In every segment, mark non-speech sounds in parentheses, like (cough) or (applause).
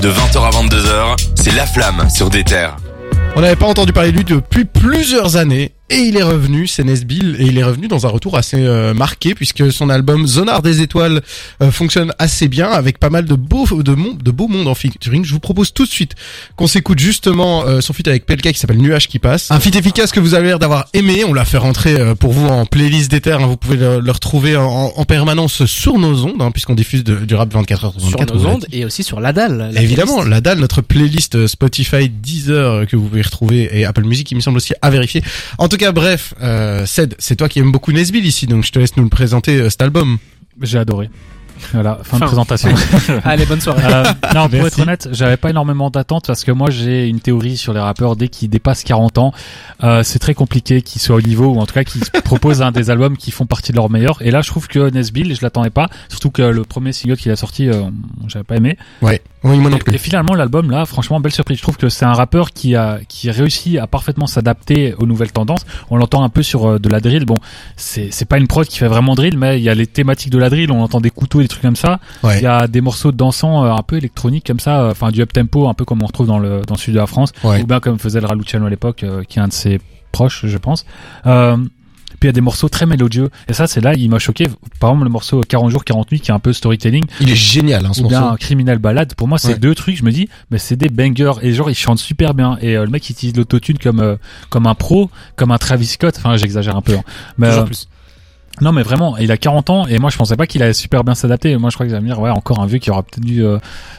De 20h à 22h, c'est La Flamme sur des terres. On n'avait pas entendu parler de lui depuis plusieurs années et il est revenu, c'est Nesbill, et il est revenu dans un retour assez euh, marqué puisque son album Zonar des étoiles euh, fonctionne assez bien avec pas mal de beaux de, monde, de beaux mondes en featuring. Je vous propose tout de suite qu'on s'écoute justement euh, son feat avec Pelka qui s'appelle Nuage qui passe. Un feat efficace que vous avez l'air d'avoir aimé. On l'a fait rentrer pour vous en playlist d'éther. Hein. Vous pouvez le, retrouver en, en, permanence sur nos ondes hein, puisqu'on diffuse du rap 24 heures sur nos ondes et aussi sur la dalle. Évidemment, la dalle, notre playlist Spotify Deezer que vous pouvez retrouver et Apple Music, qui me semble aussi à vérifier. En tout cas, bref, euh, Ced, c'est toi qui aimes beaucoup Nesbill ici, donc je te laisse nous le présenter euh, cet album. J'ai adoré. Voilà, fin, de présentation. (laughs) Allez, bonne soirée. Euh, non, pour être honnête, j'avais pas énormément d'attentes parce que moi j'ai une théorie sur les rappeurs dès qu'ils dépassent 40 ans, euh, c'est très compliqué qu'ils soient au niveau ou en tout cas qu'ils (laughs) proposent un des albums qui font partie de leur meilleur. Et là, je trouve que Nesbill, je l'attendais pas, surtout que le premier single qu'il a sorti, euh, j'avais pas aimé. Ouais. Oui, moi non plus. Et, finalement, l'album là, franchement, belle surprise. Je trouve que c'est un rappeur qui a qui réussit à parfaitement s'adapter aux nouvelles tendances. On l'entend un peu sur euh, de la drill. Bon, c'est c'est pas une prod qui fait vraiment drill, mais il y a les thématiques de la drill. On entend des couteaux, des trucs comme ça. Il y a des morceaux dansants euh, un peu électroniques comme ça, euh, enfin du up tempo, un peu comme on retrouve dans le dans le sud de la France, ou bien comme faisait le Raluciano à l'époque, qui est un de ses proches, je pense. Euh, puis il y a des morceaux très mélodieux. Et ça, c'est là, il m'a choqué. Par exemple, le morceau 40 jours, 40 nuits, qui est un peu storytelling. Il est génial, hein, ce Ou bien Criminal Ballade. Pour moi, c'est deux trucs. Je me dis, mais c'est des bangers. Et genre, il chante super bien. Et euh, le mec, il utilise l'autotune comme, euh, comme un pro, comme un Travis Scott. Enfin, j'exagère un peu. Hein. Mais, euh, plus. Non mais vraiment, il a 40 ans et moi je pensais pas qu'il allait super bien s'adapter. Moi je crois que ça me dire ouais encore un vieux qui aura peut-être dû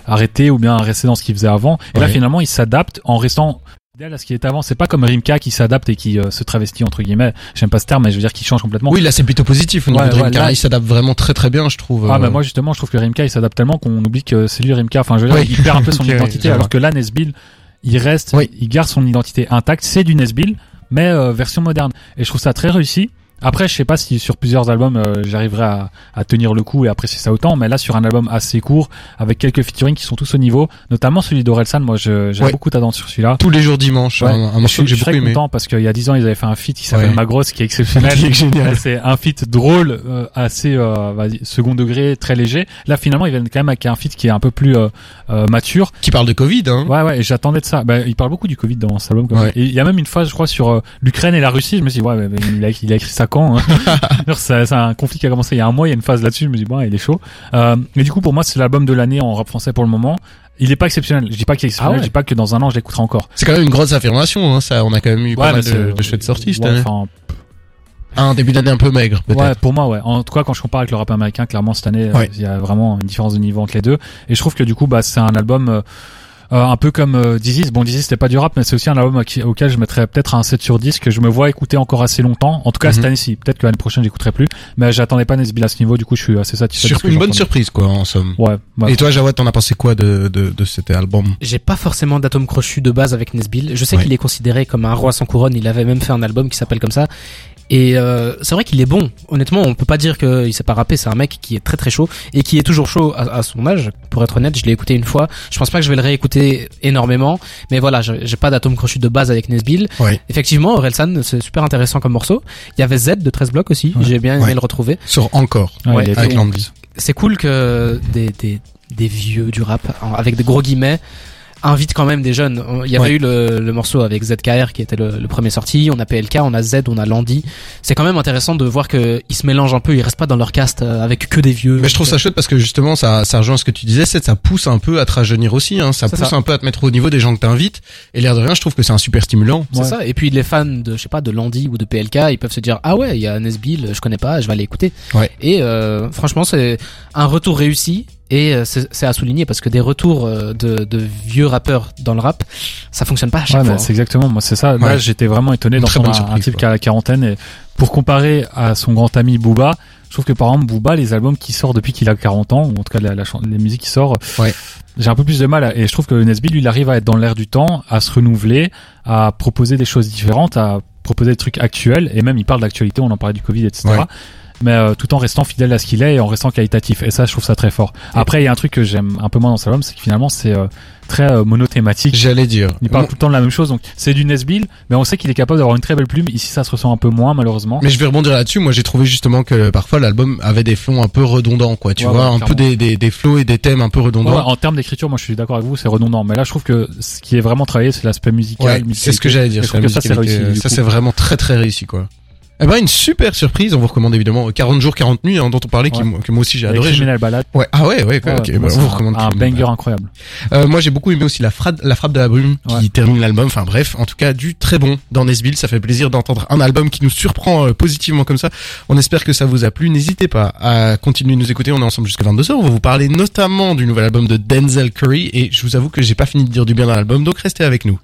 arrêter ou bien rester dans ce qu'il faisait avant. Et là finalement il s'adapte en restant à ce qui est avant, c'est pas comme Rimka qui s'adapte et qui euh, se travestit entre guillemets. J'aime pas ce terme, mais je veux dire qu'il change complètement. Oui, là c'est plutôt positif au niveau de Rimka. il s'adapte vraiment très très bien, je trouve. Ah bah moi justement, je trouve que Rimka il s'adapte tellement qu'on oublie que c'est lui Rimka. Enfin, je veux dire, il perd un peu (laughs) son identité, alors que là Nesbill, il reste, il garde son identité intacte. C'est du Nesbill, mais euh, version moderne. Et je trouve ça très réussi. Après, je sais pas si sur plusieurs albums euh, j'arriverai à, à, tenir le coup et apprécier ça autant, mais là sur un album assez court avec quelques featuring qui sont tous au niveau, notamment celui d'Orelsan, moi j'ai beaucoup d'attentes sur celui-là. Tous les jours dimanche, ouais. un, morceau que j'ai beaucoup aimé. content parce qu'il y a dix ans ils avaient fait un feat qui s'appelle Magros (laughs) qui est exceptionnel. C'est un feat drôle, euh, assez euh, second degré, très léger. Là finalement ils viennent quand même avec un feat qui est un peu plus euh, mature. Qui parle de Covid, hein. Ouais ouais, j'attendais de ça. Bah, il parle beaucoup du Covid dans cet album. Et il y a même une phase, je crois, sur l'Ukraine et la Russie. Je me suis dit ouais, il a, il a écrit ça quand hein (laughs) C'est un conflit qui a commencé il y a un mois, il y a une phase là-dessus, je me dis bon, il est chaud. Euh, mais du coup, pour moi, c'est l'album de l'année en rap français pour le moment. Il est pas exceptionnel. Je dis pas qu'il est exceptionnel. Ah je dis pas que dans un an je l'écouterai encore. C'est quand même une grosse affirmation. Hein, ça, on a quand même eu pas mal de, de chouettes sorties cette année. Un début d'année un peu maigre, peut-être. Ouais, pour moi, ouais. En tout cas, quand je compare avec le rap américain, clairement cette année, euh, il y a vraiment une différence de niveau entre les deux. Et je trouve que du coup, bah, c'est un album. Euh, euh, un peu comme euh, Dizzy. Bon, Dizzy c'était pas du rap, mais c'est aussi un album auquel je mettrais peut-être un 7 sur 10 que je me vois écouter encore assez longtemps. En tout cas cette mhm. année-ci. Peut-être que l'année prochaine j'écouterai plus, mais j'attendais pas Nesbill à ce niveau. Du coup, je suis assez satisfait. Sur une bonne surprise, quoi, en somme. Ouais. Et toi, Jawad, t'en as pensé quoi de de, de cet album? J'ai pas forcément d'atome crochu de base avec Nesbill. Je sais qu'il est considéré comme un roi sans couronne. Il avait même fait un album qui s'appelle comme ça. Et euh, c'est vrai qu'il est bon. Honnêtement, on peut pas dire qu'il sait pas rapper. C'est un mec qui est très très chaud et qui est toujours chaud à, son âge. Pour être honnête, je l'ai écouté une fois. Je pense pas que je vais le réécouter énormément, mais voilà, j'ai pas d'atome crochu de base avec Nesbill. Effectivement, Orelsan, c'est super intéressant comme morceau. Il y avait Z de 13 blocs aussi. J'ai bien aimé le retrouver. Sur encore. avec C'est cool que des, des des vieux du rap avec des gros guillemets invite quand même des jeunes. Il y avait eu le, le, morceau avec ZKR qui était le, le, premier sorti. On a PLK, on a Z, on a Landy. C'est quand même intéressant de voir que ils se mélangent un peu. Ils restent pas dans leur cast euh, avec que des vieux. Mais je trouve ça chouette parce que justement ça, ça rejoint ce que tu disais, c'est ça pousse un peu à te rajeunir aussi. Hein. Ça pousse un peu à te mettre au niveau des gens que t'invites. Et l'air de rien, je trouve que c'est un super stimulant. C'est ça. Et puis les fans de je sais pas de Landy ou de PLK, ils peuvent se dire ah ouais, il y a Nesbill, je connais pas, je vais aller écouter. Ouais. Et euh, franchement, c'est un retour réussi et euh, c'est à souligner parce que des retours euh, de, de, vieux rappeurs dans le rap, ça fonctionne pas à chaque fois. C'est exactement, moi c'est ça. Là, j'étais vraiment étonné d'entendre un, un type qui a la quarantaine. Et pour comparer à son grand ami Booba, je trouve que par exemple Booba, les albums qui sortent depuis qu'il a 40 ans, ou en tout cas la, la, les musiques qui sortent, ouais. j'ai un peu plus de mal. et je trouve que Nesby, lui, il arrive à être dans l'air du temps, à se renouveler, à proposer des choses différentes, à proposer des trucs actuels. Et même, il parle d'actualité, on en parlait du Covid, etc. mais euh, tout en restant fidèle à ce qu'il est et en restant qualitatif. Et ça, je trouve ça très fort. Après, il y a un truc que j'aime un peu moins dans cet album, c'est que finalement, c'est euh, très euh, monothématique. J'allais dire. Il parle Moi- tout le temps de la même chose, donc c'est du Nesbill, mais on sait qu'il est capable d'avoir une très belle plume. Ici, ça se ressent un peu moins, malheureusement. Mais je vais rebondir là-dessus. Moi, j'ai trouvé justement que parfois l'album avait des flots un peu redondants, quoi. Tu Ouais, vois, ouais, un peu des, des, des flots et des thèmes un peu Ouais, redondants. en termes d'écriture, moi je suis d'accord avec vous, c'est redondant. Mais là, je trouve que ce qui est vraiment travaillé, c'est l'aspect musical. Ouais, c'est ce que j'allais dire. Je que ça, c'est vraiment très très réussi, quoi. Eh ben, une super surprise. On vous recommande évidemment 40 jours, 40 nuits, hein, dont on parlait, qui, Ouais. que moi aussi j'ai adoré. Je- Criminal Ballad. Ouais. Ah ouais, ouais, quoi, Ouais, ok. bah, on vous un- recommande. un Criminal banger incroyable. Euh, moi, j'ai beaucoup aimé aussi la frappe, la frappe de la brume qui termine l'album. Enfin bref, en tout cas, du très bon dans Nesbill. Ça fait plaisir d'entendre un album qui nous surprend euh, positivement comme ça. On espère que ça vous a plu. N'hésitez pas à continuer de nous écouter. On est ensemble jusqu'à 22h. On va vous parler notamment du nouvel album de Denzel Curry. Et je vous avoue que j'ai pas fini de dire du bien dans l'album, donc restez avec nous.